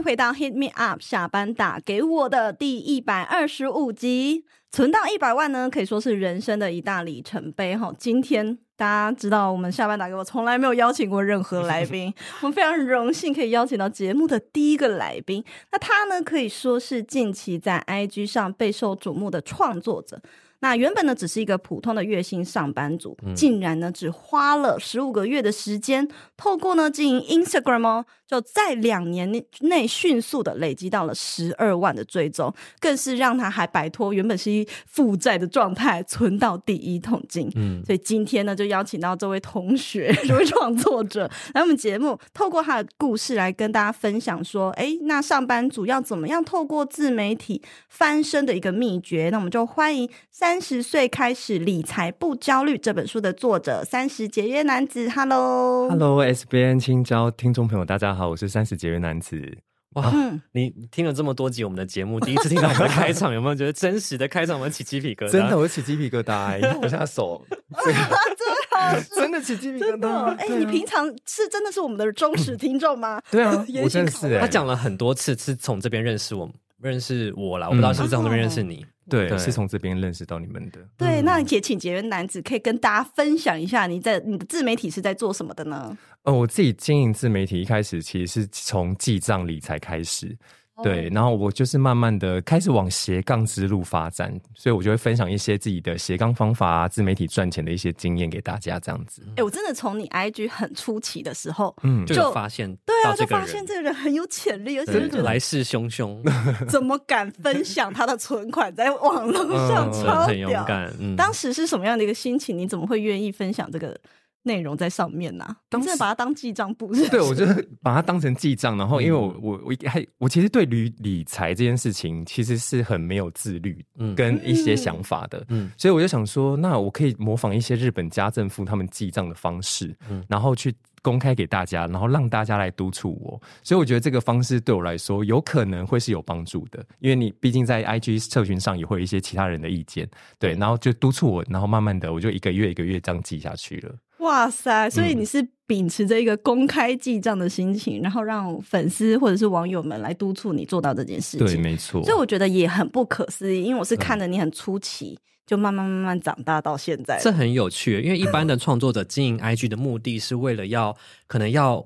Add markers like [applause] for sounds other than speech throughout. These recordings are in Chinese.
迎回到 Hit Me Up 下班打给我的第一百二十五集。存到一百万呢，可以说是人生的一大里程碑哈。今天大家知道，我们下班打给我从来没有邀请过任何来宾，[laughs] 我们非常荣幸可以邀请到节目的第一个来宾。那他呢，可以说是近期在 IG 上备受瞩目的创作者。那原本呢，只是一个普通的月薪上班族，竟然呢，只花了十五个月的时间，透过呢经营 Instagram 哦，就在两年内迅速的累积到了十二万的追踪，更是让他还摆脱原本是一负债的状态，存到第一桶金。嗯，所以今天呢，就邀请到这位同学，这位创作者来我们节目，透过他的故事来跟大家分享说，哎，那上班族要怎么样透过自媒体翻身的一个秘诀？那我们就欢迎三。十岁开始理财不焦虑这本书的作者三十节约男子，Hello，Hello，S 编青椒听众朋友，大家好，我是三十节约男子。哇，嗯、你听了这么多集我们的节目，第一次听到我们的开场，[laughs] 有没有觉得真实的开场？我们起鸡皮疙瘩，真的，我起鸡皮疙瘩，[laughs] 我现在手，真的起鸡皮疙瘩。哎、你平常是真的是我们的忠实听众吗？对啊，[laughs] 我真的是、欸。他讲了很多次，是从这边认识我，认识我啦，我不知道是不是从这边认识你。嗯对，对是从这边认识到你们的。对，那也请节约男子可以跟大家分享一下，你在你的自媒体是在做什么的呢？呃，我自己经营自媒体一开始其实是从记账理财开始。对，然后我就是慢慢的开始往斜杠之路发展，所以我就会分享一些自己的斜杠方法啊，自媒体赚钱的一些经验给大家，这样子。哎、欸，我真的从你 IG 很初期的时候，嗯，就，就发现，对啊，就发现这个人很有潜力，而且来势汹汹，[laughs] 怎么敢分享他的存款在网络上，超屌，很勇敢。嗯，当时是什么样的一个心情？你怎么会愿意分享这个？内容在上面呐、啊，当时真把它当记账簿是？对，我 [laughs] 就是把它当成记账，然后因为我我我还我其实对理理财这件事情其实是很没有自律，嗯，跟一些想法的，嗯，所以我就想说，那我可以模仿一些日本家政妇他们记账的方式，嗯，然后去公开给大家，然后让大家来督促我，所以我觉得这个方式对我来说有可能会是有帮助的，因为你毕竟在 IG 社群上也会有一些其他人的意见，对，然后就督促我，然后慢慢的我就一个月一个月这样记下去了。哇塞！所以你是秉持着一个公开记账的心情，嗯、然后让粉丝或者是网友们来督促你做到这件事情。对，没错。所以我觉得也很不可思议，因为我是看着你很出奇，嗯、就慢慢慢慢长大到现在。这很有趣，因为一般的创作者经营 IG 的目的是为了要可能要。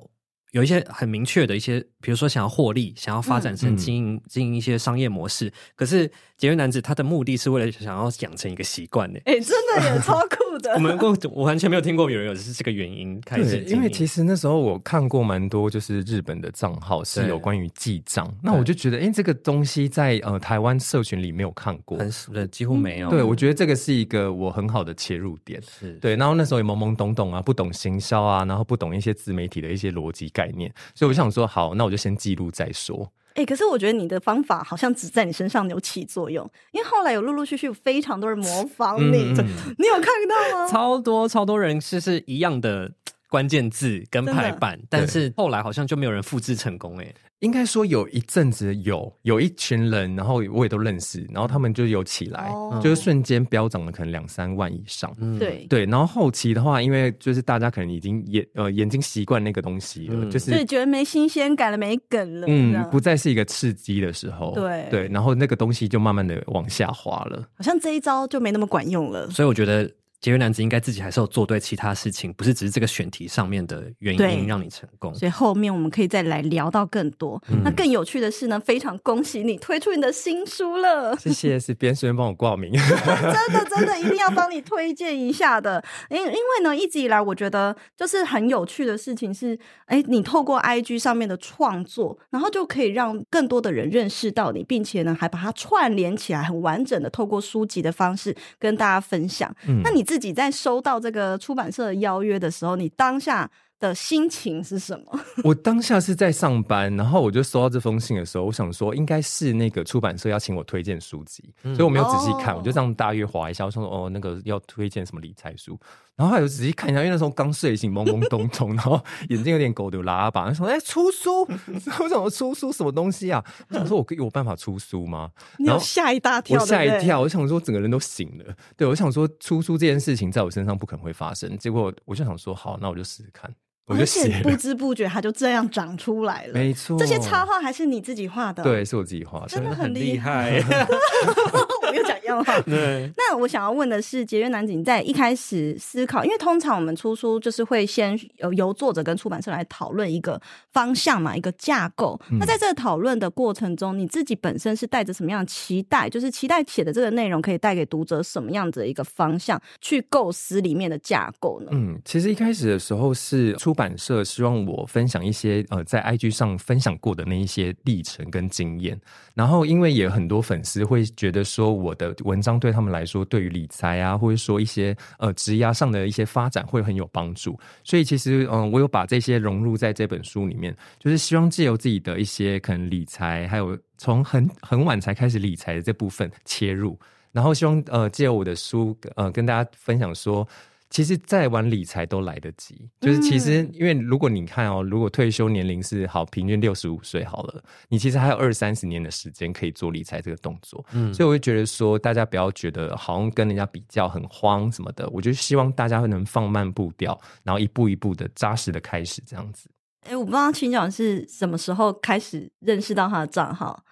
有一些很明确的一些，比如说想要获利，想要发展成经营、嗯、经营一些商业模式。可是节约男子他的目的是为了想要养成一个习惯呢。哎、欸，真的也 [laughs] 超酷的。我们过我完全没有听过有人有是这个原因开始。因为其实那时候我看过蛮多，就是日本的账号是有关于记账，那我就觉得，哎、欸，这个东西在呃台湾社群里没有看过，很对，几乎没有。对，我觉得这个是一个我很好的切入点。是对，然后那时候也懵懵懂懂啊，不懂行销啊，然后不懂一些自媒体的一些逻辑概念，所以我想说，好，那我就先记录再说。哎、欸，可是我觉得你的方法好像只在你身上有起作用，因为后来有陆陆续续有非常多人模仿你，嗯、你有看到吗？超多超多人是是一样的关键字跟排版，但是后来好像就没有人复制成功、欸。哎。应该说有一阵子有有一群人，然后我也都认识，然后他们就有起来，哦、就是瞬间飙涨了，可能两三万以上。嗯、对对，然后后期的话，因为就是大家可能已经眼呃眼睛习惯那个东西了，嗯、就是就觉得没新鲜感了，没梗了，嗯，不再是一个刺激的时候。对对，然后那个东西就慢慢的往下滑了，好像这一招就没那么管用了。所以我觉得。节约男子应该自己还是有做对其他事情，不是只是这个选题上面的原因让你成功。所以后面我们可以再来聊到更多。嗯、那更有趣的是呢，非常恭喜你推出你的新书了。谢谢，是边顺便帮我挂名。[laughs] [laughs] 真的真的一定要帮你推荐一下的。因因为呢，一直以来我觉得就是很有趣的事情是，哎，你透过 IG 上面的创作，然后就可以让更多的人认识到你，并且呢还把它串联起来，很完整的透过书籍的方式跟大家分享。嗯、那你自己在收到这个出版社的邀约的时候，你当下的心情是什么？[laughs] 我当下是在上班，然后我就收到这封信的时候，我想说应该是那个出版社要请我推荐书籍，嗯、所以我没有仔细看，哦、我就这样大约划一下，我想说哦，那个要推荐什么理财书。然后还有仔细看一下，因为那时候刚睡醒，懵懵懂懂，然后眼睛有点狗丢拉吧。他说：“哎、欸，出书？我想说出书什么东西啊？我想说我有办法出书吗？”然后吓一大跳，我吓一跳，我想说整个人都醒了。对，我想说出书这件事情在我身上不可能会发生。结果我就想说，好，那我就试试看。我就写，不知不觉它就这样长出来了。没错，这些插画还是你自己画的？对，是我自己画的，真的很厉害。[laughs] [laughs] 我又讲一样话。对。那我想要问的是，节约男子你在一开始思考，因为通常我们出书就是会先由由作者跟出版社来讨论一个方向嘛，一个架构。嗯、那在这个讨论的过程中，你自己本身是带着什么样的期待？就是期待写的这个内容可以带给读者什么样子的一个方向去构思里面的架构呢？嗯，其实一开始的时候是出。出版社希望我分享一些呃，在 IG 上分享过的那一些历程跟经验，然后因为也很多粉丝会觉得说我的文章对他们来说，对于理财啊，或者说一些呃职涯上的一些发展会很有帮助，所以其实嗯、我有把这些融入在这本书里面，就是希望借由自己的一些可能理财，还有从很很晚才开始理财的这部分切入，然后希望呃借由我的书呃跟大家分享说。其实再晚理财都来得及，就是其实因为如果你看哦，如果退休年龄是好平均六十五岁好了，你其实还有二三十年的时间可以做理财这个动作。嗯，所以我会觉得说，大家不要觉得好像跟人家比较很慌什么的，我就希望大家会能放慢步调，然后一步一步的扎实的开始这样子。哎，我不知道钦教是什么时候开始认识到他的账号。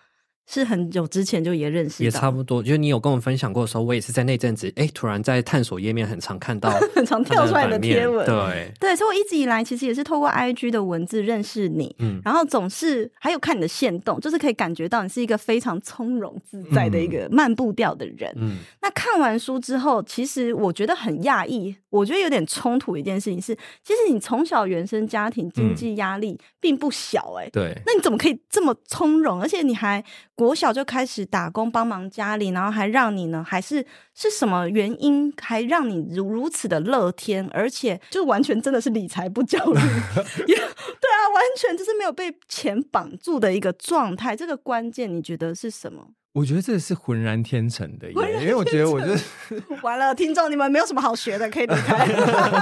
是很久之前就也认识，也差不多。就是你有跟我们分享过的时候，我也是在那阵子，哎、欸，突然在探索页面很常看到，[laughs] 很常跳出来的贴文。对对，所以我一直以来其实也是透过 IG 的文字认识你，嗯，然后总是还有看你的线动，就是可以感觉到你是一个非常从容自在的一个慢步调的人。嗯，那看完书之后，其实我觉得很讶异，我觉得有点冲突一件事情是，其实你从小原生家庭经济压力并不小、欸，哎、嗯，对，那你怎么可以这么从容，而且你还。国小就开始打工帮忙家里，然后还让你呢？还是是什么原因，还让你如如此的乐天，而且就完全真的是理财不焦虑，[laughs] 对啊，完全就是没有被钱绑住的一个状态。这个关键你觉得是什么？我觉得这是浑然天成的，因为我觉得我就是完了，听众你们没有什么好学的，可以离开。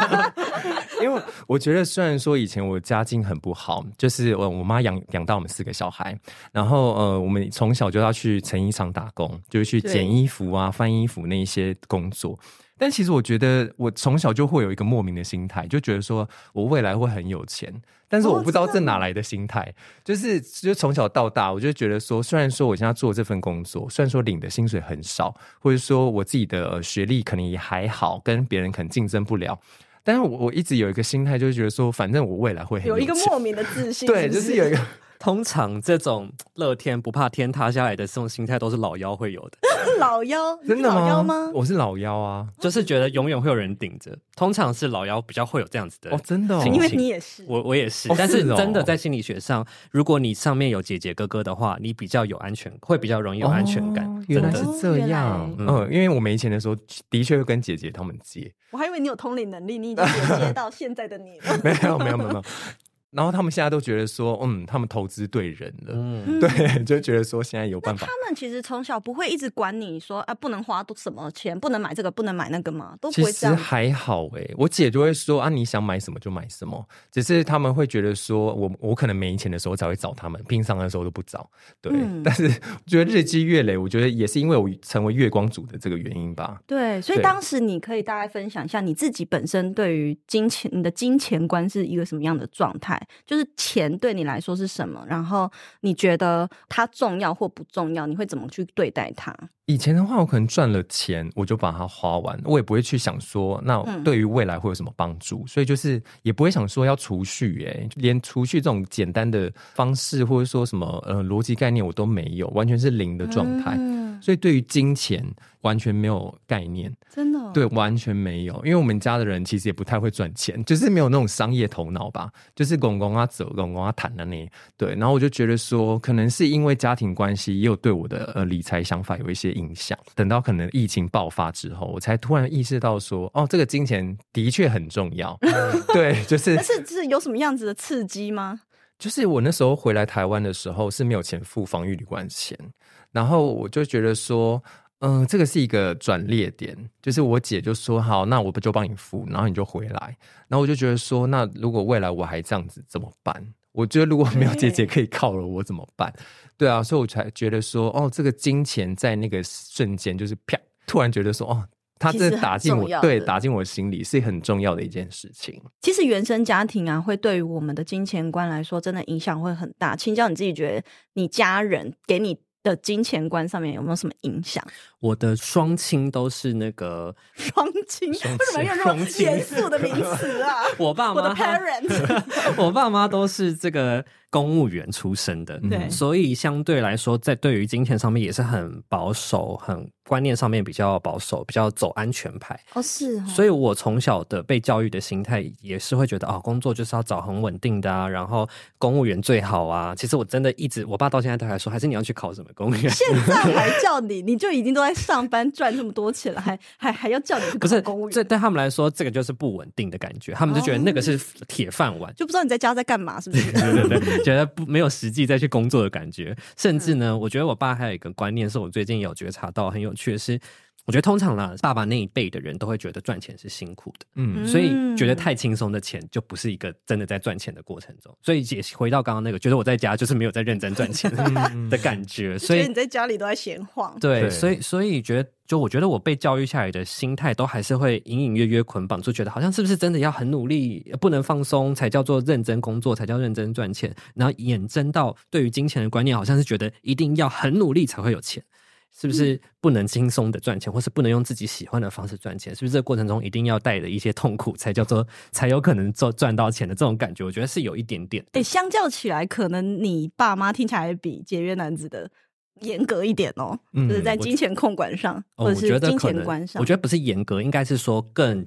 [laughs] 因为我觉得虽然说以前我家境很不好，就是我我妈养养大我们四个小孩，然后呃，我们从小就要去成衣厂打工，就是去剪衣服啊、翻衣服那一些工作。但其实我觉得，我从小就会有一个莫名的心态，就觉得说我未来会很有钱。但是我不知道这哪来的心态，就是就从小到大，我就觉得说，虽然说我现在做这份工作，虽然说领的薪水很少，或者说我自己的学历可能也还好，跟别人可能竞争不了，但是我我一直有一个心态，就是觉得说，反正我未来会很有一个莫名的自信，[laughs] 对，就是有一个。通常这种乐天不怕天塌下来的这种心态，都是老妖会有的。[laughs] 老妖真的吗？老妖吗？我是老妖啊，就是觉得永远会有人顶着。通常是老妖比较会有这样子的哦，真的，因为你也是，我我也是。但是真的在心理学上，如果你上面有姐姐哥哥的话，你比较有安全，会比较容易有安全感。原来是这样，嗯，因为我没钱的时候，的确会跟姐姐他们借。我还以为你有通灵能力，你已经连接到现在的你了。[laughs] 没有，没有，没有。然后他们现在都觉得说，嗯，他们投资对人了，嗯，对，[laughs] 就觉得说现在有办法。他们其实从小不会一直管你说啊，不能花多什么钱，不能买这个，不能买那个吗？都不会这样。其实还好哎，我姐就会说啊，你想买什么就买什么，只是他们会觉得说我我可能没钱的时候才会找他们，平常的时候都不找。对，嗯、但是我觉得日积月累，我觉得也是因为我成为月光族的这个原因吧。对，所以当时你可以大概分享一下你自己本身对于金钱，你的金钱观是一个什么样的状态？就是钱对你来说是什么？然后你觉得它重要或不重要？你会怎么去对待它？以前的话，我可能赚了钱，我就把它花完，我也不会去想说，那对于未来会有什么帮助？嗯、所以就是也不会想说要储蓄，哎，连储蓄这种简单的方式或者说什么呃逻辑概念我都没有，完全是零的状态。嗯所以对于金钱完全没有概念，真的、哦、对，完全没有。因为我们家的人其实也不太会赚钱，就是没有那种商业头脑吧，就是公公啊走，公公啊谈的那。对，然后我就觉得说，可能是因为家庭关系，也有对我的呃理财想法有一些影响。等到可能疫情爆发之后，我才突然意识到说，哦，这个金钱的确很重要。[laughs] 对，就是。但是是有什么样子的刺激吗？就是我那时候回来台湾的时候是没有钱付防疫旅馆钱，然后我就觉得说，嗯、呃，这个是一个转捩点。就是我姐就说，好，那我不就帮你付，然后你就回来。然后我就觉得说，那如果未来我还这样子怎么办？我觉得如果没有姐姐可以靠了，我怎么办？对啊，所以我才觉得说，哦，这个金钱在那个瞬间就是啪，突然觉得说，哦。他这打进我，对，打进我心里是很重要的一件事情。其实原生家庭啊，会对于我们的金钱观来说，真的影响会很大。请教你自己觉得，你家人给你的金钱观上面有没有什么影响？我的双亲都是那个 [laughs] 双亲，为什么用这种严肃的名词啊？[laughs] 我爸妈，我的 parent，[laughs] 我爸妈都是这个。公务员出身的，对，所以相对来说，在对于金钱上面也是很保守，很观念上面比较保守，比较走安全牌。哦，是哦。所以我从小的被教育的心态也是会觉得，哦，工作就是要找很稳定的啊，然后公务员最好啊。其实我真的一直，我爸到现在都还说，还是你要去考什么公务员？现在还叫你，你就已经都在上班赚这么多钱了，还 [laughs] 还还要叫你不是公务员？这对他们来说，这个就是不稳定的感觉，他们就觉得那个是铁饭碗，就不知道你在家在干嘛，是不是？对 [laughs] 对对。觉得不没有实际再去工作的感觉，甚至呢，我觉得我爸还有一个观念，是我最近有觉察到很有趣的是，我觉得通常啦，爸爸那一辈的人都会觉得赚钱是辛苦的，嗯，所以觉得太轻松的钱就不是一个真的在赚钱的过程中，所以也回到刚刚那个，觉得我在家就是没有在认真赚钱 [laughs] 的感觉，所以你在家里都在闲晃，对，所以所以觉得。就我觉得我被教育下来的心态，都还是会隐隐约约捆绑，就觉得好像是不是真的要很努力，不能放松，才叫做认真工作，才叫认真赚钱。然后衍生到对于金钱的观念，好像是觉得一定要很努力才会有钱，是不是不能轻松的赚钱，或是不能用自己喜欢的方式赚钱？是不是这个过程中一定要带着一些痛苦，才叫做才有可能赚赚到钱的这种感觉？我觉得是有一点点。诶，相较起来，可能你爸妈听起来比节约男子的。严格一点哦，嗯、就是在金钱控管上，哦、或者是金钱观上，我觉得不是严格，应该是说更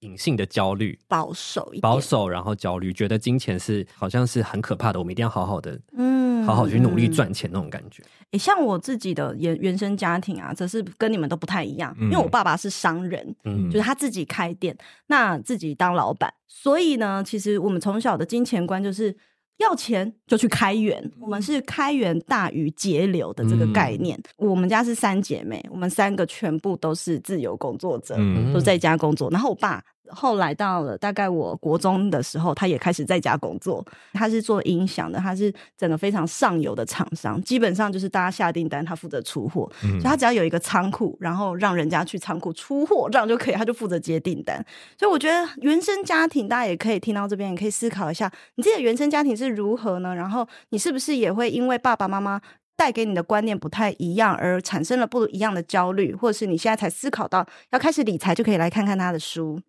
隐性的焦虑，保守一点，保守然后焦虑，觉得金钱是好像是很可怕的，我们一定要好好的，嗯，好好去努力赚钱那种感觉。诶，像我自己的原原生家庭啊，则是跟你们都不太一样，嗯、因为我爸爸是商人，嗯，就是他自己开店，那自己当老板，所以呢，其实我们从小的金钱观就是。要钱就去开源，我们是开源大于节流的这个概念。嗯、我们家是三姐妹，我们三个全部都是自由工作者，嗯、都在家工作。然后我爸。后来到了大概我国中的时候，他也开始在家工作。他是做音响的，他是整个非常上游的厂商，基本上就是大家下订单，他负责出货。嗯、所以他只要有一个仓库，然后让人家去仓库出货，这样就可以，他就负责接订单。所以我觉得原生家庭，大家也可以听到这边，也可以思考一下，你自己的原生家庭是如何呢？然后你是不是也会因为爸爸妈妈带给你的观念不太一样，而产生了不一样的焦虑，或者是你现在才思考到要开始理财，就可以来看看他的书。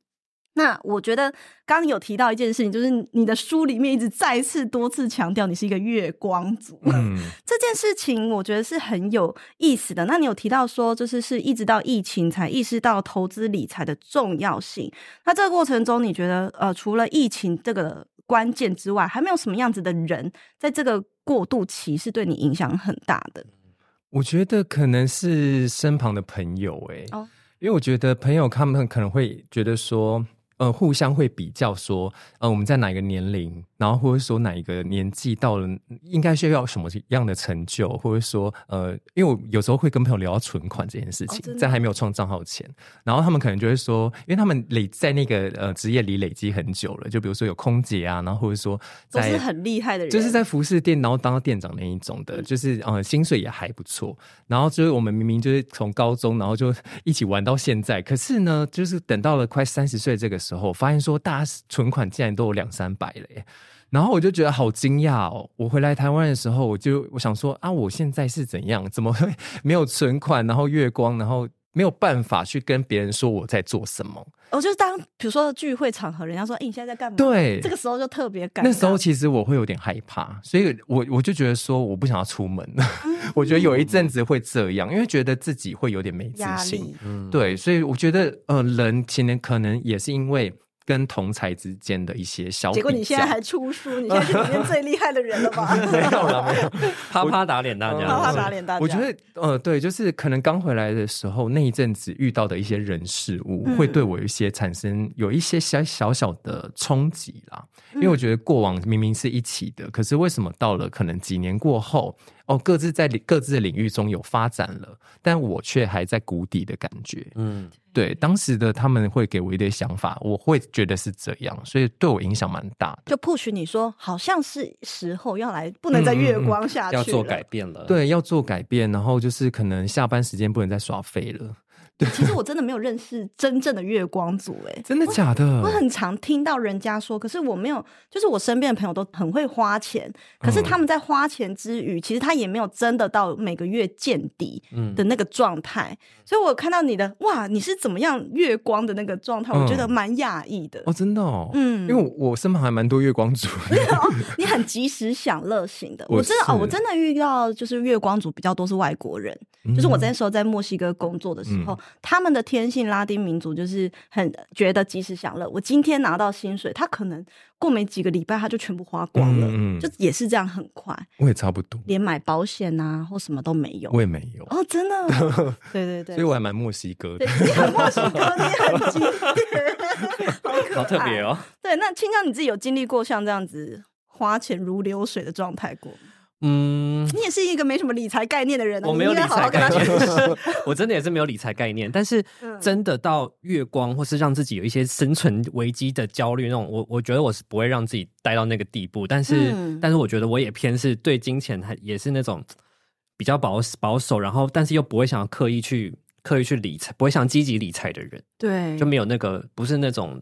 那我觉得刚刚有提到一件事情，就是你的书里面一直再次多次强调你是一个月光族。嗯，[laughs] 这件事情我觉得是很有意思的。那你有提到说，就是是一直到疫情才意识到投资理财的重要性。那这个过程中，你觉得呃，除了疫情这个关键之外，还没有什么样子的人在这个过渡期是对你影响很大的？我觉得可能是身旁的朋友欸，哦，因为我觉得朋友他们可能会觉得说。呃，互相会比较说，呃，我们在哪个年龄，然后或者说哪一个年纪到了，应该需要什么样的成就，或者说，呃，因为我有时候会跟朋友聊到存款这件事情，哦、在还没有创账号前，然后他们可能就会说，因为他们累在那个呃职业里累积很久了，就比如说有空姐啊，然后或者说在都是很厉害的人，就是在服饰店，然后当店长那一种的，就是呃薪水也还不错，然后就是我们明明就是从高中，然后就一起玩到现在，可是呢，就是等到了快三十岁这个时候，发现说大家存款竟然都有两三百了耶，然后我就觉得好惊讶哦！我回来台湾的时候，我就我想说啊，我现在是怎样？怎么会没有存款？然后月光，然后没有办法去跟别人说我在做什么。我、哦、就是当比如说聚会场合，人家说：“哎、欸，你现在在干嘛？”对，这个时候就特别尴尬。那时候其实我会有点害怕，所以我我就觉得说我不想要出门。[laughs] 我觉得有一阵子会这样，因为觉得自己会有点没自信。嗯，对，所以我觉得呃，人其实可能也是因为。跟同才之间的一些小，结果你现在还出书，你现在是里面最厉害的人了吧？[laughs] 没有了，没有，[laughs] 啪啪打脸大家，啪啪打脸大家。我觉得，呃，对，就是可能刚回来的时候，那一阵子遇到的一些人事物，会对我有一些产生有一些小小小的冲击啦。因为我觉得过往明明是一起的，可是为什么到了可能几年过后，哦，各自在各自的领域中有发展了，但我却还在谷底的感觉。嗯。对，当时的他们会给我一点想法，我会觉得是这样，所以对我影响蛮大的。就 push 你说，好像是时候要来，不能再月光下去，要做改变了。对，要做改变，然后就是可能下班时间不能再耍废了。对，其实我真的没有认识真正的月光族，哎，真的假的？我很常听到人家说，可是我没有，就是我身边的朋友都很会花钱，可是他们在花钱之余，其实他也没有真的到每个月见底的那个状态。所以我看到你的哇，你是怎么样月光的那个状态，我觉得蛮讶异的哦，真的哦，嗯，因为我身旁还蛮多月光族 [laughs] [laughs] 你很及时享乐型的，我真的哦，我真的遇到就是月光族比较多是外国人，就是我那时候在墨西哥工作的时候。他们的天性，拉丁民族就是很觉得及时享乐。我今天拿到薪水，他可能过没几个礼拜他就全部花光了，嗯嗯，就也是这样很快。我也差不多，连买保险啊或什么都没有。我也没有哦，真的。[laughs] 对对对，所以我还蛮墨西哥的。你很墨西哥，你很经典，好特别哦。对，那青江你自己有经历过像这样子花钱如流水的状态过吗？嗯，你也是一个没什么理财概念的人，我没有理财概念，[laughs] 我真的也是没有理财概念。但是真的到月光，或是让自己有一些生存危机的焦虑那种，我我觉得我是不会让自己待到那个地步。但是，嗯、但是我觉得我也偏是对金钱，还也是那种比较保保守，然后但是又不会想要刻意去刻意去理财，不会想积极理财的人。对，就没有那个不是那种。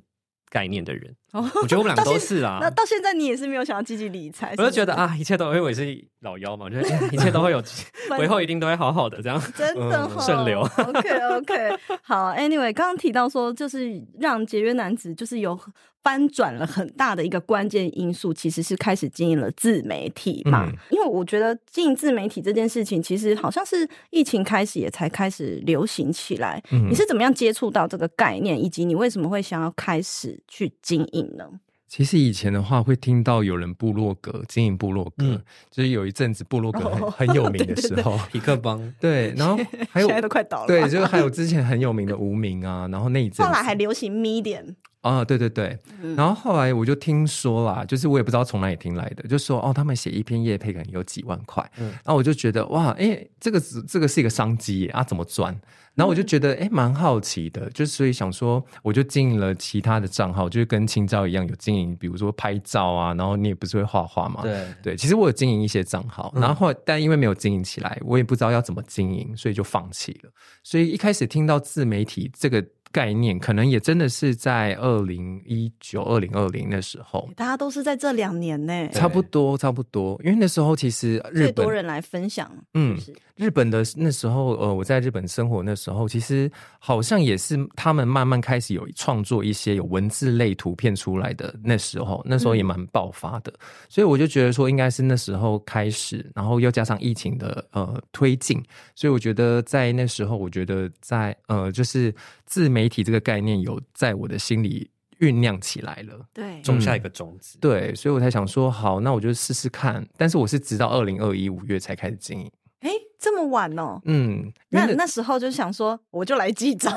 概念的人，我觉得我们俩都是啊。那到现在你也是没有想要积极理财，我就觉得啊，一切都因为我是老妖嘛，我觉得 [laughs] 一切都会有，[laughs] 以后一定都会好好的，这样真的顺流。OK OK，好，Anyway，刚刚提到说，就是让节约男子就是有。翻转了很大的一个关键因素，其实是开始经营了自媒体嘛。嗯、因为我觉得经营自媒体这件事情，其实好像是疫情开始也才开始流行起来。嗯、你是怎么样接触到这个概念，以及你为什么会想要开始去经营呢？其实以前的话，会听到有人部落格经营部落格，嗯、就是有一阵子部落格很、哦、很有名的时候，痞客邦 [laughs] 对，然后 [laughs] 还有现在都快倒了，对，[laughs] 就是还有之前很有名的无名啊，然后那一阵后来还流行 Medium。啊，对对对，嗯、然后后来我就听说啦，就是我也不知道从哪里听来的，就说哦，他们写一篇业配可能有几万块，嗯，然后我就觉得哇，哎，这个是这个是一个商机啊，怎么赚？然后我就觉得哎，蛮好奇的，就所以想说，我就经营了其他的账号，就是跟青椒一样有经营，比如说拍照啊，然后你也不是会画画嘛，对对，其实我有经营一些账号，然后但因为没有经营起来，我也不知道要怎么经营，所以就放弃了。所以一开始听到自媒体这个。概念可能也真的是在二零一九、二零二零的时候，大家都是在这两年呢，差不多差不多。因为那时候其实日本多人来分享，嗯，日本的那时候，呃，我在日本生活那时候，其实好像也是他们慢慢开始有创作一些有文字类图片出来的那时候，那时候也蛮爆发的，嗯、所以我就觉得说应该是那时候开始，然后又加上疫情的呃推进，所以我觉得在那时候，我觉得在呃就是自媒媒体这个概念有在我的心里酝酿起来了，对，种下一个种子，对，所以我才想说，好，那我就试试看。但是我是直到二零二一五月才开始经营。哎，这么晚哦？嗯，那那时候就想说，我就来记账，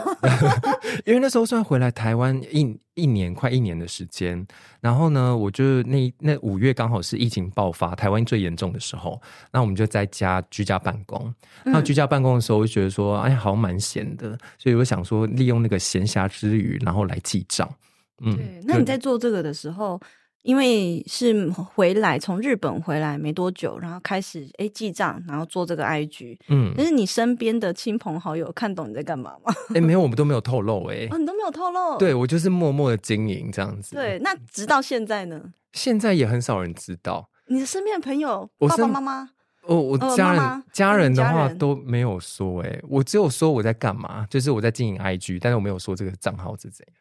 [laughs] 因为那时候算回来台湾一一年快一年的时间，然后呢，我就那那五月刚好是疫情爆发，台湾最严重的时候，那我们就在家居家办公。那居家办公的时候，我就觉得说，哎，好像蛮闲的，所以我想说，利用那个闲暇之余，然后来记账。嗯，对，那你在做这个的时候。因为是回来从日本回来没多久，然后开始哎记账，然后做这个 IG。嗯，但是你身边的亲朋好友看懂你在干嘛吗？哎，没有，我们都没有透露哎、哦，你都没有透露。对，我就是默默的经营这样子。对，那直到现在呢？现在也很少人知道。你的身边的朋友，爸爸妈妈。哦，我家人、呃、家人的话都没有说、欸，哎，我只有说我在干嘛，就是我在经营 IG，但是我没有说这个账号是怎样。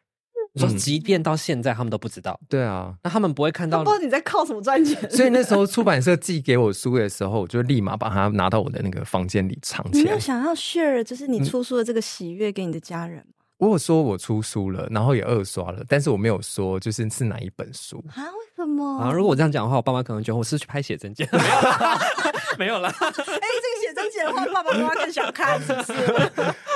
说，即便到现在，他们都不知道。对啊，那他们不会看到，不知道你在靠什么赚钱。所以那时候出版社寄给我书的时候，我就立马把它拿到我的那个房间里藏起来。你有想要 share 就是你出书的这个喜悦给你的家人吗？嗯、我有说我出书了，然后也二刷了，但是我没有说就是是哪一本书啊？为什么啊？如果我这样讲的话，我爸妈可能觉得我是去拍写真集。[laughs] 没有了。[laughs] [laughs] 哎、欸，这个写真集的话，爸爸妈妈更想看，是不是？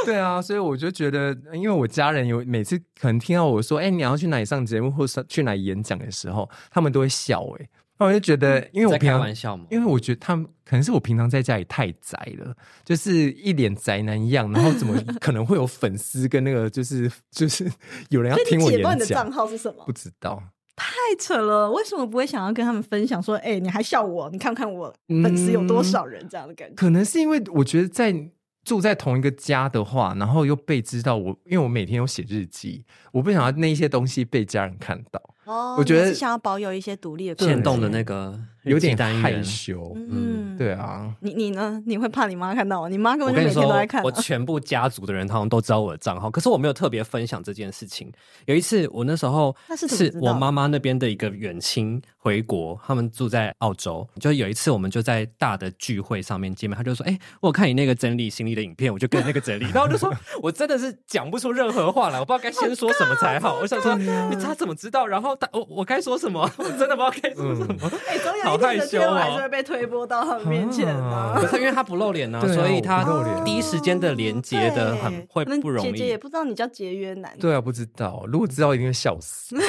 对啊，所以我就觉得，因为我家人有每次可能听到我说，哎、欸，你要去哪里上节目，或是去哪里演讲的时候，他们都会笑、欸。哎，那我就觉得，因为我平常开玩笑嘛，因为我觉得他们可能是我平常在家里太宅了，就是一脸宅男一样，然后怎么 [laughs] 可能会有粉丝跟那个，就是就是有人要听我演讲？你的账号是什么？不知道。太扯了！为什么不会想要跟他们分享说，哎、欸，你还笑我？你看看我粉丝有多少人？这样的感觉、嗯，可能是因为我觉得在住在同一个家的话，然后又被知道我，因为我每天有写日记，我不想要那一些东西被家人看到。哦，我觉得是想要保有一些独立的、变动的那个。有点害羞，嗯，对啊，你你呢？你会怕你妈看到吗？你妈根本就每天都在看。我全部家族的人，他们都知道我的账号，可是我没有特别分享这件事情。有一次，我那时候是我妈妈那边的一个远亲回国，他们住在澳洲。就有一次，我们就在大的聚会上面见面，他就说：“哎、欸，我看你那个整理行李的影片，我就跟那个整理。[laughs] ”然后我就说：“我真的是讲不出任何话来，我不知道该先说什么才好。”我想说：“你他怎么知道？”然后他我我该说什么？我真的不知道该说什么。哎、嗯，总有一天的天还是会被推播到他们面前啊。可是因为他不露脸呢、啊，所以他第一时间的连接的很会不容易。姐姐也不知道你叫节约男。对啊，不知道。如果知道，一定会笑死。[laughs]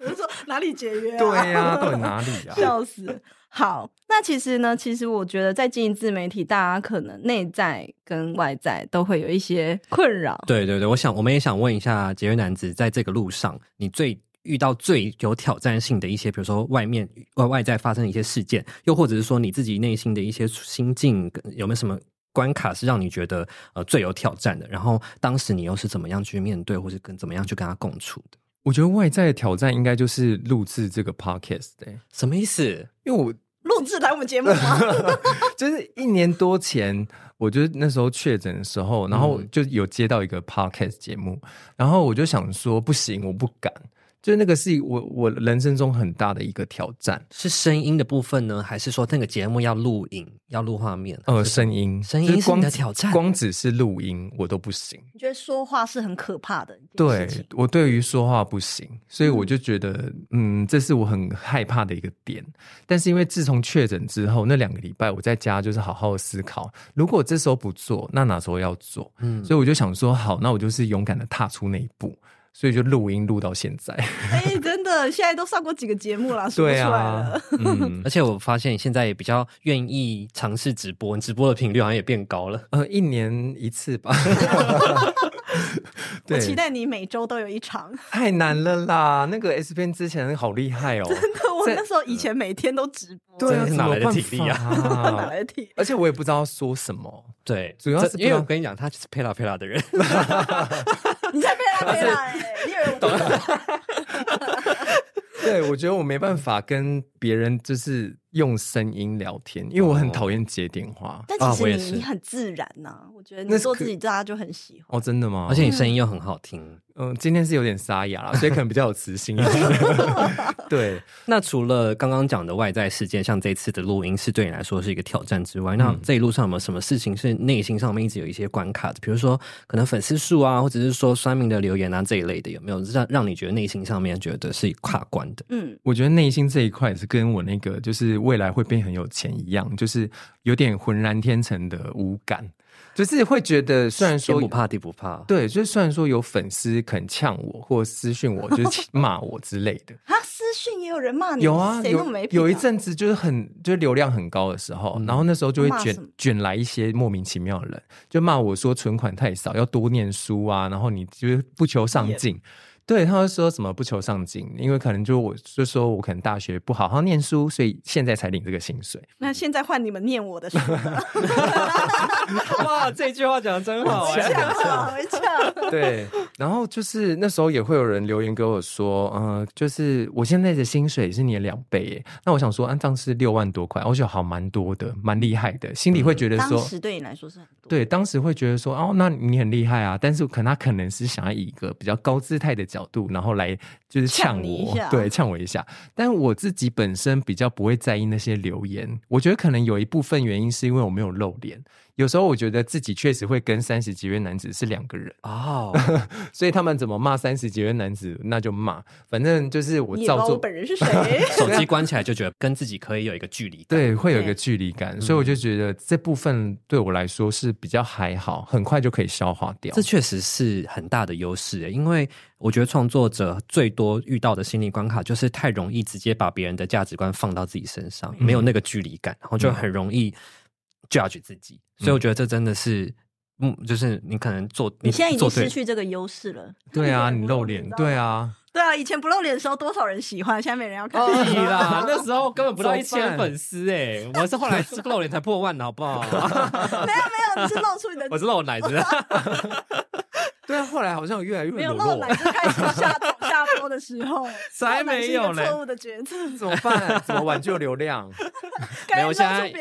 我说哪里节约、啊？对呀、啊，到底哪里啊？笑死。好，那其实呢，其实我觉得在经营自媒体，大家可能内在跟外在都会有一些困扰。对对对，我想我们也想问一下节约男子，在这个路上，你最遇到最有挑战性的一些，比如说外面外外在发生的一些事件，又或者是说你自己内心的一些心境，有没有什么关卡是让你觉得呃最有挑战的？然后当时你又是怎么样去面对，或是跟怎么样去跟他共处的？我觉得外在的挑战应该就是录制这个 podcast，欸，什么意思？因为我录制来我们节目吗？[laughs] 就是一年多前，我就那时候确诊的时候，然后就有接到一个 podcast 节目，然后我就想说不行，我不敢。就那个是我我人生中很大的一个挑战，是声音的部分呢，还是说那个节目要录影、要录画面？呃，声音，声音是你的挑战，光只是录音我都不行。你觉得说话是很可怕的？对，我对于说话不行，所以我就觉得，嗯，嗯，这是我很害怕的一个点。但是因为自从确诊之后，那两个礼拜我在家就是好好的思考，如果这时候不做，那哪时候要做？嗯，所以我就想说，好，那我就是勇敢的踏出那一步。所以就录音录到现在，[laughs] 哎、欸，真的，现在都上过几个节目了，说不出来了。啊，嗯，[laughs] 而且我发现你现在也比较愿意尝试直播，你直播的频率好像也变高了，呃，一年一次吧。[laughs] [laughs] 我期待你每周都有一场。太难了啦，那个 S 边之前好厉害哦，真的，我那时候以前每天都直播，对，哪来的体力啊？[laughs] 哪来的体力？而且我也不知道说什么，对，主要是因为我跟你讲，他就是配拉配拉的人。[laughs] 你才配拉配啦，你以为我懂了？对，我觉得我没办法跟别人就是用声音聊天，因为我很讨厌接电话。哦、但其实你你很自然呐、啊，我觉得你做自己，大家就很喜欢。哦，真的吗？而且你声音又很好听。嗯，今天是有点沙哑了，[laughs] 所以可能比较有磁性一点。[laughs] 对，那除了刚刚讲的外在事件，像这次的录音是对你来说是一个挑战之外，嗯、那这一路上有没有什么事情是内心上面一直有一些关卡的？比如说可能粉丝数啊，或者是说酸民的留言啊这一类的，有没有让让你觉得内心上面觉得是跨关的？嗯，我觉得内心这一块是跟我那个就是未来会变很有钱一样，就是有点浑然天成的无感。就是会觉得，[laughs] 虽然说天不怕地不怕，对，就是虽然说有粉丝肯呛我或私讯我，就是骂我之类的。[laughs] 啊，私讯也有人骂你？有啊，有有一阵子就是很就是流量很高的时候，嗯、然后那时候就会卷卷来一些莫名其妙的人，就骂我说存款太少，要多念书啊，然后你就是不求上进。对，他会说什么不求上进，因为可能就我就说我可能大学不好好念书，所以现在才领这个薪水。[laughs] 那现在换你们念我的书。[laughs] [laughs] 哇，这句话讲的真好，没错，没错。对，然后就是那时候也会有人留言给我说，嗯、呃，就是我现在的薪水是你的两倍耶。那我想说，按这样是六万多块，我觉得好蛮多的，蛮厉害的，心里会觉得说，当时对你来说是很多。对，当时会觉得说，哦，那你很厉害啊。但是可能他可能是想要以一个比较高姿态的角度，然后来就是呛我，对，呛我一下。但我自己本身比较不会在意那些留言，我觉得可能有一部分原因是因为我没有露脸。有时候我觉得自己确实会跟三十几岁男子是两个人哦，[laughs] 所以他们怎么骂三十几岁男子，那就骂，反正就是我照做。我本人是谁？[laughs] 手机关起来就觉得跟自己可以有一个距离感，对，会有一个距离感，所以我就觉得这部分对我来说是比较还好，很快就可以消化掉。这确实是很大的优势，因为我觉得创作者最多遇到的心理关卡就是太容易直接把别人的价值观放到自己身上，没有那个距离感，然后就很容易。Judge 自己，所以我觉得这真的是，嗯，就是你可能做，你现在已经失去这个优势了。对啊，[laughs] 你露脸，对啊，对啊，以前不露脸的时候多少人喜欢，现在没人要看你啦。[laughs] 那时候根本不到 [laughs] 一千粉丝哎，我是后来是露脸才破万的好不好？没有没有，你是露出你的，我是露奶子。对啊，后来好像越来越没有露奶子开始下下播的时候，[laughs] 才没有嘞。错误的决策 [laughs] 怎么办？怎么挽救流量？[laughs] 没有，我现在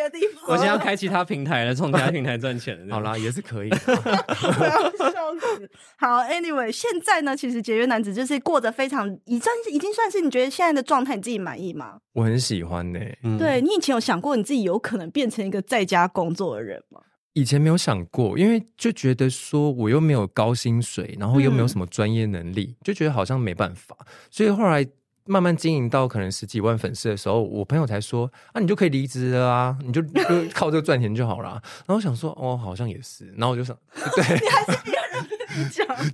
我现在要开其他平台了，从其他平台赚钱。好啦，也是可以。我要笑死。好，Anyway，现在呢，其实节约男子就是过着非常已算是已经算是你觉得现在的状态，你自己满意吗？我很喜欢呢、欸。嗯、对，你以前有想过你自己有可能变成一个在家工作的人吗？以前没有想过，因为就觉得说我又没有高薪水，然后又没有什么专业能力，嗯、就觉得好像没办法。所以后来慢慢经营到可能十几万粉丝的时候，我朋友才说：“啊，你就可以离职了啊，你就就靠这个赚钱就好了。”然后我想说：“哦，好像也是。”然后我就想，[laughs] 对。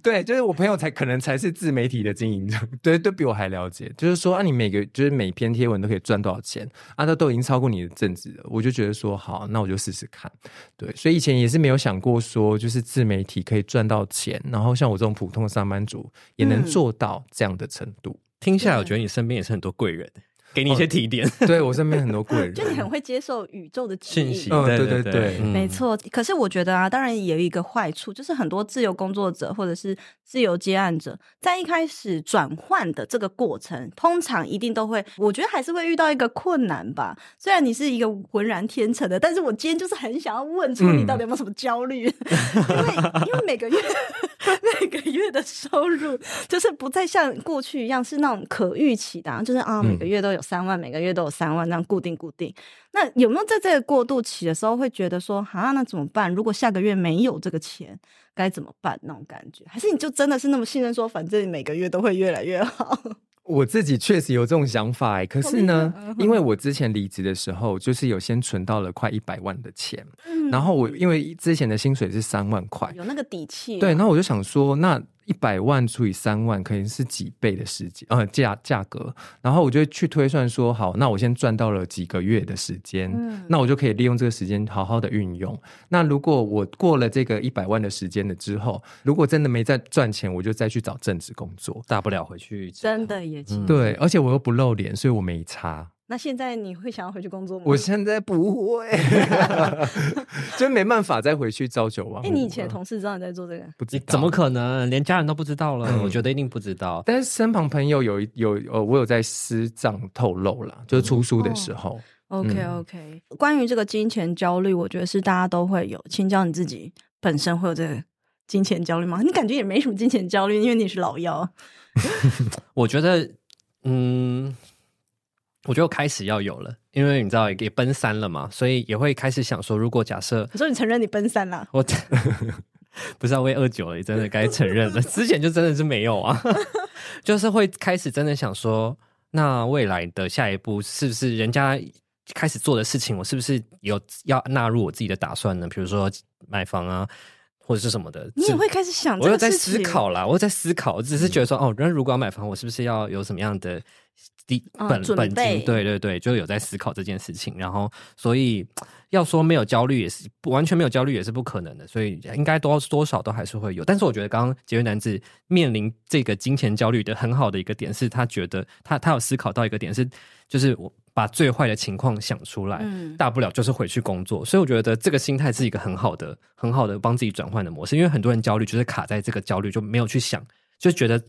对，就是我朋友才可能才是自媒体的经营者，对，都比我还了解。就是说啊，你每个就是每篇贴文都可以赚多少钱啊？那都已经超过你的正职了。我就觉得说好，那我就试试看。对，所以以前也是没有想过说，就是自媒体可以赚到钱，然后像我这种普通的上班族也能做到这样的程度。嗯、听下来，我觉得你身边也是很多贵人。给你一些提点，对我身边很多贵人，[laughs] 就你很会接受宇宙的信息。嗯，对对对，没错。可是我觉得啊，当然也有一个坏处，就是很多自由工作者或者是自由接案者，在一开始转换的这个过程，通常一定都会，我觉得还是会遇到一个困难吧。虽然你是一个浑然天成的，但是我今天就是很想要问出你到底有没有什么焦虑，因为因为每个月 [laughs] 每个月的收入就是不再像过去一样是那种可预期的，就是啊每个月都有。三万每个月都有三万，这样固定固定。那有没有在这个过渡期的时候会觉得说，啊，那怎么办？如果下个月没有这个钱，该怎么办？那种感觉，还是你就真的是那么信任说，反正每个月都会越来越好？[laughs] 我自己确实有这种想法哎，可是呢，因为 [laughs] 我之前离职的时候，就是有先存到了快一百万的钱，嗯、然后我因为之前的薪水是三万块，有那个底气。对，然后我就想说，那。一百万除以三万，可能是几倍的时间，呃，价价格。然后我就去推算说，好，那我先赚到了几个月的时间，嗯、那我就可以利用这个时间好好的运用。那如果我过了这个一百万的时间了之后，如果真的没再赚钱，我就再去找正职工作，大不了回去。真的也行、嗯、对，而且我又不露脸，所以我没差。那现在你会想要回去工作吗？我现在不会，[laughs] 就没办法再回去朝九晚五。哎，你以前同事知道你在做这个？不知道，怎么可能？连家人都不知道了？嗯、我觉得一定不知道。但是身旁朋友有有呃，我有在私藏透露了，就是出书的时候。哦、OK OK，嗯、关于这个金钱焦虑，我觉得是大家都会有。请教你自己本身会有这个金钱焦虑吗？你感觉也没什么金钱焦虑，因为你是老幺。[laughs] 我觉得，嗯。我觉得我开始要有了，因为你知道也奔三了嘛，所以也会开始想说，如果假设，你说你承认你奔三了，我 [laughs] 不是要为二九了，也真的该承认了。[laughs] 之前就真的是没有啊，[laughs] 就是会开始真的想说，那未来的下一步是不是人家开始做的事情，我是不是有要纳入我自己的打算呢？比如说买房啊。或者是什么的，你也会开始想，我有在思考啦，我有在思考，我只是觉得说，哦，那如果要买房，我是不是要有什么样的第本本金，对对对，就有在思考这件事情。然后，所以要说没有焦虑也是不完全没有焦虑也是不可能的。所以应该多多少都还是会有。但是我觉得刚刚节约男子面临这个金钱焦虑的很好的一个点是，他觉得他他有思考到一个点是，就是我把最坏的情况想出来，嗯，大不了就是回去工作。所以我觉得这个心态是一个很好的、很好的帮自己转换的模式。因为很多人焦虑就是卡在这个焦虑就没有去想，就觉得。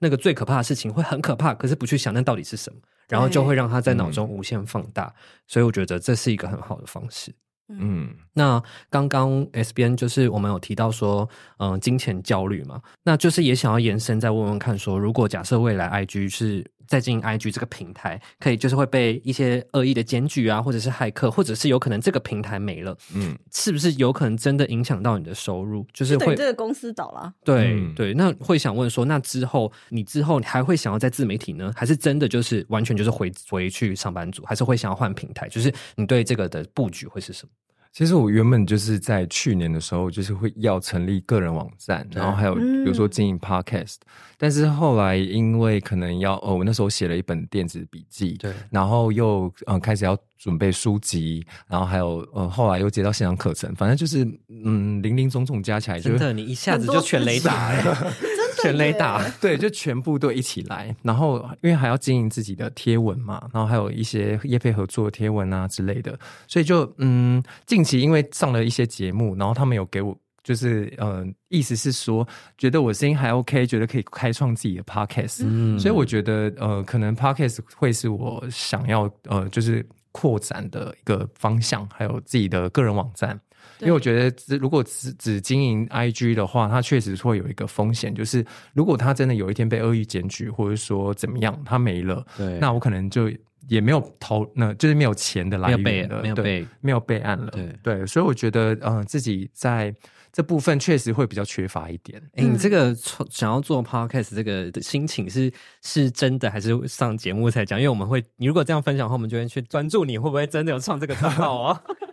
那个最可怕的事情会很可怕，可是不去想那到底是什么，然后就会让他在脑中无限放大。嗯、所以我觉得这是一个很好的方式。嗯，那刚刚 S 编就是我们有提到说，嗯、呃，金钱焦虑嘛，那就是也想要延伸再问问看说，说如果假设未来 IG 是。在经营 IG 这个平台，可以就是会被一些恶意的检举啊，或者是骇客，或者是有可能这个平台没了，嗯，是不是有可能真的影响到你的收入？就是会这个公司倒了。对、嗯、对，那会想问说，那之后你之后你还会想要在自媒体呢，还是真的就是完全就是回回去上班族，还是会想要换平台？就是你对这个的布局会是什么？其实我原本就是在去年的时候，就是会要成立个人网站，然后还有比如说经营 Podcast，嗯，但是后来因为可能要哦，我那时候写了一本电子笔记，对，然后又嗯开始要准备书籍，然后还有呃后来又接到线上课程，反正就是嗯林林总总加起来就，真的你一下子就全雷打哎。[laughs] 全雷打，对，就全部都一起来。然后，因为还要经营自己的贴文嘛，然后还有一些业配合作贴文啊之类的，所以就嗯，近期因为上了一些节目，然后他们有给我，就是呃，意思是说，觉得我声音还 OK，觉得可以开创自己的 podcast，嗯，所以我觉得呃，可能 podcast 会是我想要呃，就是扩展的一个方向，还有自己的个人网站。因为我觉得，只如果只只经营 IG 的话，它确实会有一个风险，就是如果它真的有一天被恶意检举，或者说怎么样，它没了，对，那我可能就也没有投，那就是没有钱的来源了，没有备，对，没有备案了，对对，所以我觉得，嗯、呃，自己在这部分确实会比较缺乏一点。哎、欸，你这个想要做 Podcast 这个的心情是是真的，还是上节目才讲？因为我们会，你如果这样分享的话，我们就会去专注你会不会真的有创这个账号啊？[laughs]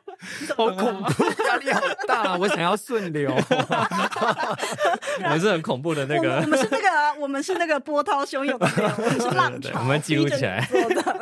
好恐怖，[laughs] 压力好大，我想要顺流。[laughs] 我们是很恐怖的那个，我们是那个，我们是那个波涛汹涌的，我们是浪潮，我们记录起来。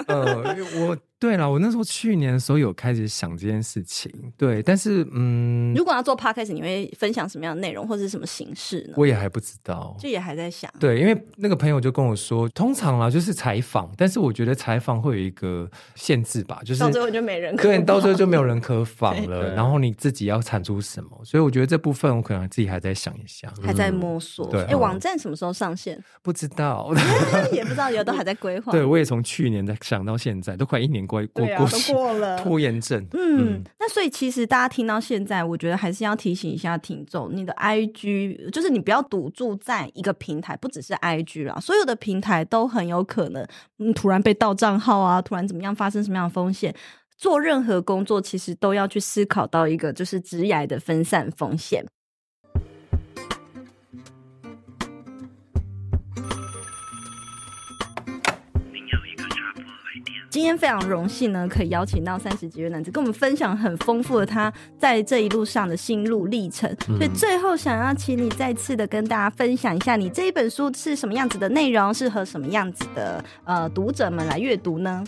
嗯，我。对了，我那时候去年的时候有开始想这件事情，对，但是嗯，如果要做 podcast，你会分享什么样的内容或者是什么形式呢？我也还不知道，就也还在想。对，因为那个朋友就跟我说，通常啦就是采访，但是我觉得采访会有一个限制吧，就是到最后就没人 [laughs] 可对，到最后就没有人可访了，然后你自己要产出什么，所以我觉得这部分我可能自己还在想一下，还在摸索。对，哎，网站什么时候上线？不知道，[laughs] 也不知道，有都还在规划。对，我也从去年在想到现在，都快一年过过过了 [laughs] 拖延症，嗯，嗯，那所以其实大家听到现在，我觉得还是要提醒一下听众，你的 IG 就是你不要赌注在一个平台，不只是 IG 啦，所有的平台都很有可能，嗯，突然被盗账号啊，突然怎么样，发生什么样的风险？做任何工作，其实都要去思考到一个就是职涯的分散风险。今天非常荣幸呢，可以邀请到三十几位男子跟我们分享很丰富的他在这一路上的心路历程。嗯。所以最后想要请你再次的跟大家分享一下，你这一本书是什么样子的内容，适合什么样子的呃读者们来阅读呢？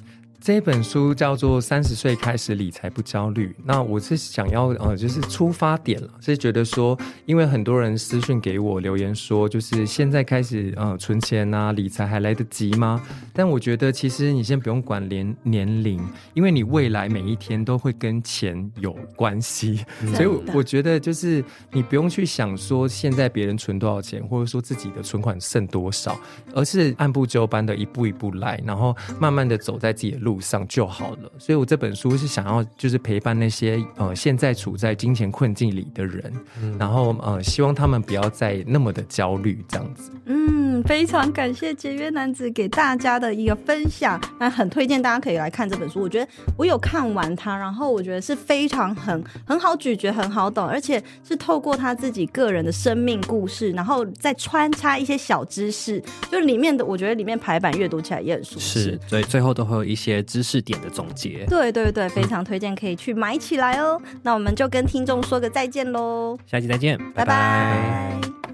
这本书叫做《三十岁开始理财不焦虑》。那我是想要呃，就是出发点了，是觉得说，因为很多人私讯给我留言说，就是现在开始呃存钱啊，理财还来得及吗？但我觉得其实你先不用管年年龄，因为你未来每一天都会跟钱有关系，所以我觉得就是你不用去想说现在别人存多少钱，或者说自己的存款剩多少，而是按部就班的一步一步来，然后慢慢的走在自己的路。路上就好了，所以我这本书是想要就是陪伴那些呃现在处在金钱困境里的人，嗯、然后呃希望他们不要再那么的焦虑这样子。嗯，非常感谢节约男子给大家的一个分享，那很推荐大家可以来看这本书。我觉得我有看完它，然后我觉得是非常很很好咀嚼，很好懂，而且是透过他自己个人的生命故事，然后再穿插一些小知识，就里面的我觉得里面排版阅读起来也很舒适。是，所以最后都会有一些。知识点的总结，对对对，非常推荐，可以去买起来哦。嗯、那我们就跟听众说个再见喽，下期再见，拜拜。拜拜。